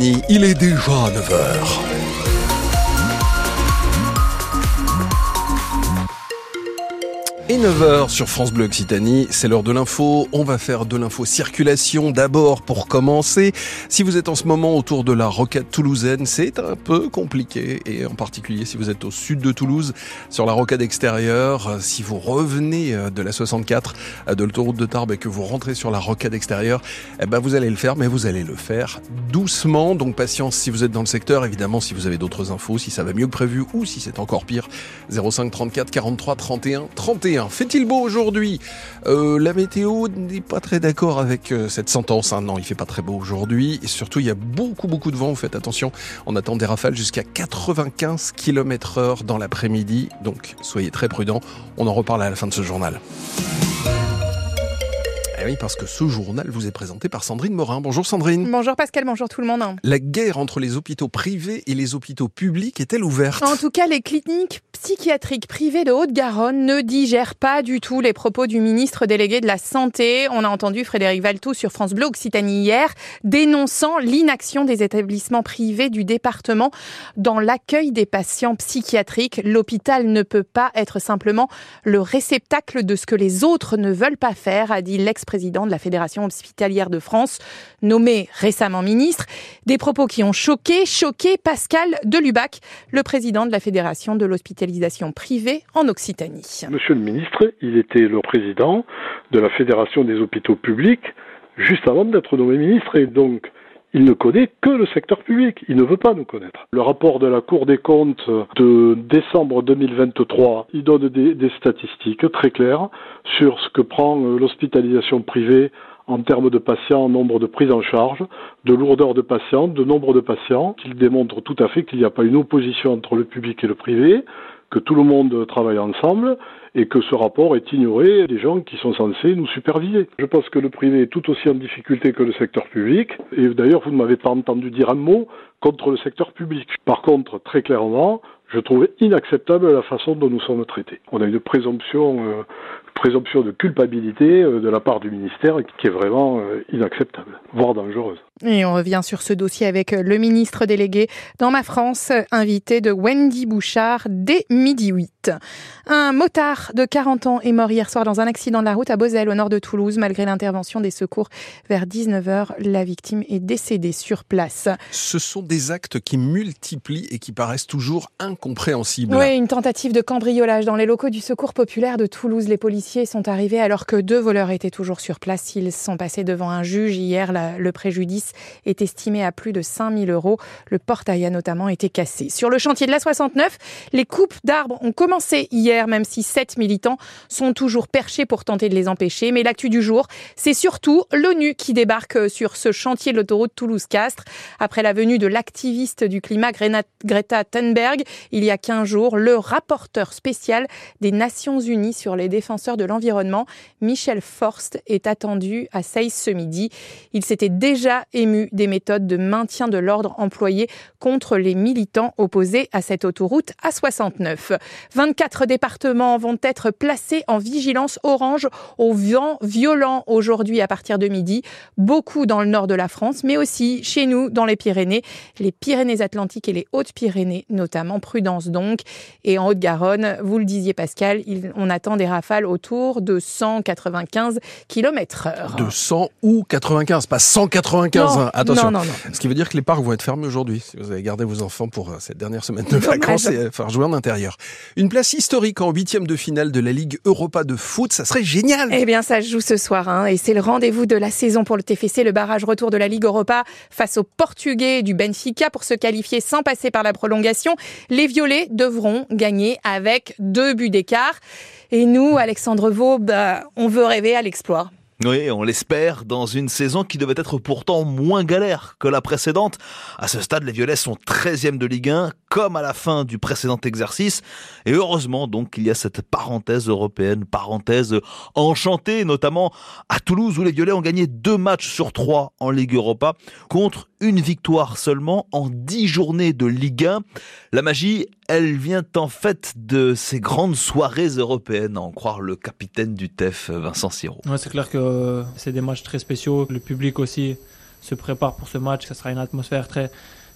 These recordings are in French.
Il est déjà 9h. Et 9h sur France Bleu Occitanie, c'est l'heure de l'info. On va faire de l'info circulation d'abord pour commencer. Si vous êtes en ce moment autour de la rocade toulousaine, c'est un peu compliqué et en particulier si vous êtes au sud de Toulouse sur la rocade extérieure, si vous revenez euh, de la 64 euh, de l'autoroute de Tarbes et que vous rentrez sur la rocade extérieure, eh ben vous allez le faire mais vous allez le faire doucement. Donc patience si vous êtes dans le secteur, évidemment si vous avez d'autres infos, si ça va mieux que prévu ou si c'est encore pire, 05 34 43 31 31 fait-il beau aujourd'hui euh, La météo n'est pas très d'accord avec euh, cette sentence. Hein. Non, il fait pas très beau aujourd'hui. Et surtout, il y a beaucoup, beaucoup de vent. Vous faites attention. On attend des rafales jusqu'à 95 km heure dans l'après-midi. Donc, soyez très prudents. On en reparle à la fin de ce journal. Eh oui, parce que ce journal vous est présenté par Sandrine Morin. Bonjour Sandrine. Bonjour Pascal, bonjour tout le monde. La guerre entre les hôpitaux privés et les hôpitaux publics est-elle ouverte? En tout cas, les cliniques psychiatriques privées de Haute-Garonne ne digèrent pas du tout les propos du ministre délégué de la Santé. On a entendu Frédéric Valtou sur France Bleu Occitanie hier, dénonçant l'inaction des établissements privés du département dans l'accueil des patients psychiatriques. L'hôpital ne peut pas être simplement le réceptacle de ce que les autres ne veulent pas faire, a dit l'ex président de la Fédération hospitalière de France, nommé récemment ministre. Des propos qui ont choqué, choqué Pascal Delubac, le président de la Fédération de l'hospitalisation privée en Occitanie. Monsieur le ministre, il était le président de la Fédération des hôpitaux publics juste avant d'être nommé ministre et donc il ne connaît que le secteur public. Il ne veut pas nous connaître. Le rapport de la Cour des comptes de décembre 2023, il donne des, statistiques très claires sur ce que prend euh, l'hospitalisation privée en termes de patients, nombre de prises en charge, de lourdeur de patients, de nombre de patients, qu'il démontre tout à fait qu'il n'y a pas une opposition entre le public et le privé, que tout le monde travaille ensemble et que ce rapport est ignoré des gens qui sont censés nous superviser. Je pense que le privé est tout aussi en difficulté que le secteur public et d'ailleurs vous ne m'avez pas entendu dire un mot contre le secteur public. Par contre, très clairement, je trouve inacceptable la façon dont nous sommes traités. On a une présomption euh, de culpabilité euh, de la part du ministère qui est vraiment euh, inacceptable, voire dangereuse. Et on revient sur ce dossier avec le ministre délégué dans ma France, invité de Wendy Bouchard dès midi 8. Un motard de 40 ans est mort hier soir dans un accident de la route à Bozelle, au nord de Toulouse. Malgré l'intervention des secours vers 19h, la victime est décédée sur place. Ce sont des actes qui multiplient et qui paraissent toujours incompréhensibles. Oui, une tentative de cambriolage dans les locaux du secours populaire de Toulouse. Les policiers sont arrivés alors que deux voleurs étaient toujours sur place. Ils sont passés devant un juge hier. le préjudice est estimé à plus de 5000 euros. Le portail a notamment été cassé. Sur le chantier de la 69, les coupes d'arbres ont commencé hier, même si sept militants sont toujours perchés pour tenter de les empêcher. Mais l'actu du jour, c'est surtout l'ONU qui débarque sur ce chantier de l'autoroute Toulouse-Castres. Après la venue de l'activiste du climat Greta Thunberg, il y a 15 jours, le rapporteur spécial des Nations Unies sur les défenseurs de l'environnement, Michel Forst, est attendu à Seis ce midi. Il s'était déjà ému des méthodes de maintien de l'ordre employées contre les militants opposés à cette autoroute A69. 24 départements vont être placés en vigilance orange au vent violent aujourd'hui à partir de midi. Beaucoup dans le nord de la France, mais aussi chez nous dans les Pyrénées, les Pyrénées-Atlantiques et les Hautes-Pyrénées notamment. Prudence donc. Et en Haute-Garonne, vous le disiez Pascal, on attend des rafales autour de 195 km heure. De 100 ou 95, pas 195 Hein, attention. Non, non, Ce qui veut dire que les parcs vont être fermés aujourd'hui. Si vous avez gardé vos enfants pour euh, cette dernière semaine de vacances, et faire jouer en intérieur. Une place historique en huitième de finale de la Ligue Europa de foot, ça serait génial. Eh bien, ça se joue ce soir, hein, et c'est le rendez-vous de la saison pour le TFC, le barrage retour de la Ligue Europa face aux Portugais du Benfica pour se qualifier sans passer par la prolongation. Les Violets devront gagner avec deux buts d'écart. Et nous, Alexandre Vaux, bah, on veut rêver à l'exploit. Oui, on l'espère, dans une saison qui devait être pourtant moins galère que la précédente. À ce stade, les Violets sont 13e de Ligue 1, comme à la fin du précédent exercice. Et heureusement, donc, il y a cette parenthèse européenne, parenthèse enchantée, notamment à Toulouse, où les Violets ont gagné deux matchs sur trois en Ligue Europa, contre une victoire seulement en dix journées de Ligue 1. La magie, elle vient en fait de ces grandes soirées européennes, à en croire le capitaine du TEF, Vincent Siro. Ouais, c'est clair que c'est des matchs très spéciaux. Le public aussi se préparent pour ce match. Ça sera une atmosphère très,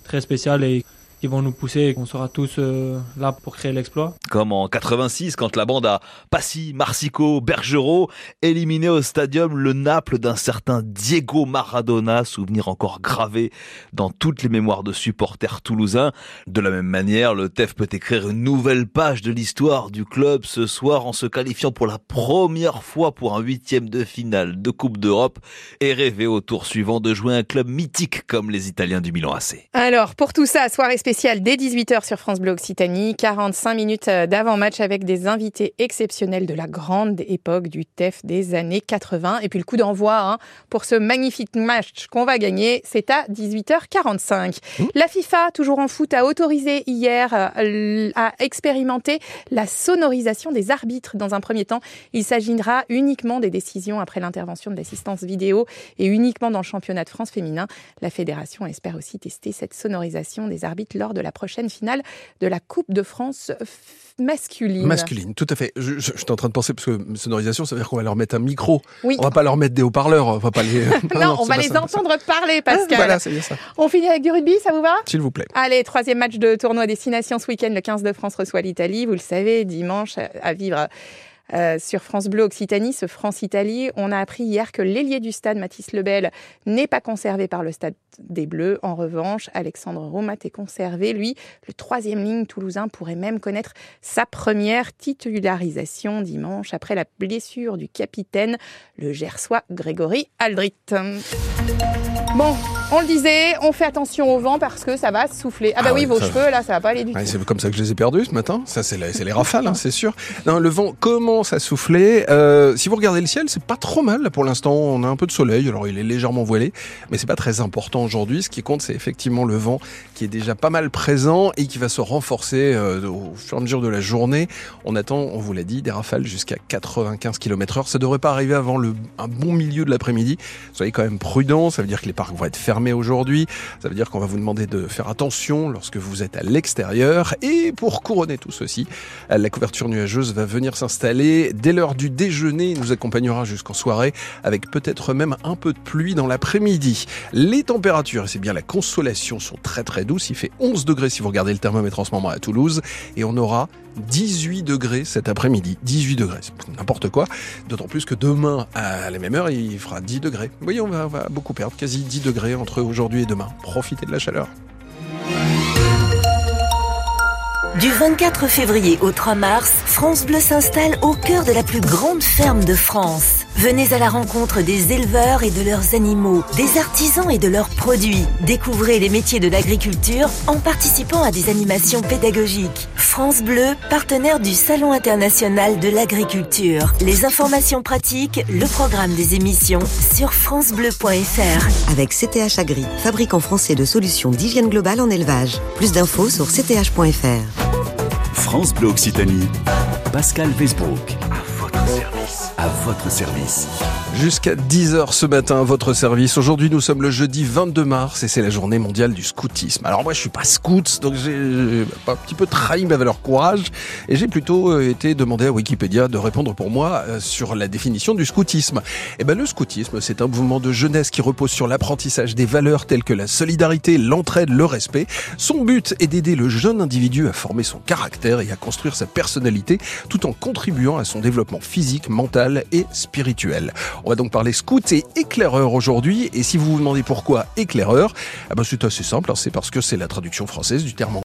très spéciale et qui vont nous pousser et qu'on sera tous euh, là pour créer l'exploit. Comme en 86, quand la bande a Passy, Marsico, Bergerot éliminé au stadium le Naples d'un certain Diego Maradona, souvenir encore gravé dans toutes les mémoires de supporters toulousains. De la même manière, le TEF peut écrire une nouvelle page de l'histoire du club ce soir en se qualifiant pour la première fois pour un huitième de finale de Coupe d'Europe et rêver au tour suivant de jouer un club mythique comme les Italiens du Milan AC. Alors, pour tout ça, soirée spécial dès 18h sur France Bleu Occitanie. 45 minutes euh, d'avant-match avec des invités exceptionnels de la grande époque du TEF des années 80. Et puis le coup d'envoi hein, pour ce magnifique match qu'on va gagner, c'est à 18h45. Mmh. La FIFA, toujours en foot, a autorisé hier euh, à expérimenter la sonorisation des arbitres dans un premier temps. Il s'agira uniquement des décisions après l'intervention de l'assistance vidéo et uniquement dans le championnat de France féminin. La fédération espère aussi tester cette sonorisation des arbitres lors de la prochaine finale de la Coupe de France masculine. Masculine, tout à fait. Je, je, en train de penser, parce que sonorisation, ça veut dire qu'on va leur mettre un micro. Oui. On va pas leur mettre des haut-parleurs, on va pas les... non, non, on va les entendre parler, Pascal. Ah, voilà, c'est bien ça. On finit avec du rugby, ça vous va? S'il vous plaît. Allez, troisième match de tournoi destination ce week-end, le 15 de France reçoit l'Italie, vous le savez, dimanche, à vivre euh, sur France Bleu Occitanie, ce France-Italie, on a appris hier que l'ailier du stade, Mathis Lebel, n'est pas conservé par le stade des Bleus. En revanche, Alexandre Romat est conservé. Lui, le troisième ligne toulousain pourrait même connaître sa première titularisation dimanche après la blessure du capitaine, le Gersois Grégory Aldrit. Bon, on le disait, on fait attention au vent parce que ça va souffler. Ah, bah ah oui, vos cheveux, là, ça va pas aller du tout. C'est comme ça que je les ai perdus ce matin. Ça, c'est les, les, rafales, hein, c'est sûr. Non, le vent commence à souffler. Euh, si vous regardez le ciel, c'est pas trop mal. Pour l'instant, on a un peu de soleil. Alors, il est légèrement voilé, mais c'est pas très important aujourd'hui. Ce qui compte, c'est effectivement le vent qui est déjà pas mal présent et qui va se renforcer euh, au fur et à mesure de la journée. On attend, on vous l'a dit, des rafales jusqu'à 95 km heure. Ça devrait pas arriver avant le, un bon milieu de l'après-midi. Soyez quand même prudents. Ça veut dire que les parcs vont être fermés aujourd'hui. Ça veut dire qu'on va vous demander de faire attention lorsque vous êtes à l'extérieur. Et pour couronner tout ceci, la couverture nuageuse va venir s'installer dès l'heure du déjeuner. Il nous accompagnera jusqu'en soirée avec peut-être même un peu de pluie dans l'après-midi. Les températures, et c'est bien la consolation, sont très très douces. Il fait 11 degrés si vous regardez le thermomètre en ce moment à Toulouse. Et on aura 18 degrés cet après-midi. 18 degrés, n'importe quoi. D'autant plus que demain, à la même heure, il fera 10 degrés. Vous voyez, on va, on va beaucoup perdre, quasi 10 degrés entre aujourd'hui et demain. Profitez de la chaleur. Du 24 février au 3 mars, France Bleu s'installe au cœur de la plus grande ferme de France. Venez à la rencontre des éleveurs et de leurs animaux, des artisans et de leurs produits. Découvrez les métiers de l'agriculture en participant à des animations pédagogiques. France Bleu, partenaire du Salon international de l'agriculture. Les informations pratiques, le programme des émissions sur francebleu.fr. Avec CTH Agri, fabricant français de solutions d'hygiène globale en élevage. Plus d'infos sur cth.fr. France Bleu Occitanie, Pascal Westbrook. À votre service. Jusqu'à 10h ce matin, votre service. Aujourd'hui, nous sommes le jeudi 22 mars et c'est la journée mondiale du scoutisme. Alors moi, je suis pas scout, donc j'ai un petit peu trahi ma valeur courage et j'ai plutôt euh, été demandé à Wikipédia de répondre pour moi euh, sur la définition du scoutisme. Eh ben, le scoutisme, c'est un mouvement de jeunesse qui repose sur l'apprentissage des valeurs telles que la solidarité, l'entraide, le respect. Son but est d'aider le jeune individu à former son caractère et à construire sa personnalité tout en contribuant à son développement physique, mental et spirituel. On va donc parler scout et éclaireur aujourd'hui. Et si vous vous demandez pourquoi éclaireur, eh ben c'est assez simple. Hein. c'est parce que c'est la traduction française du terme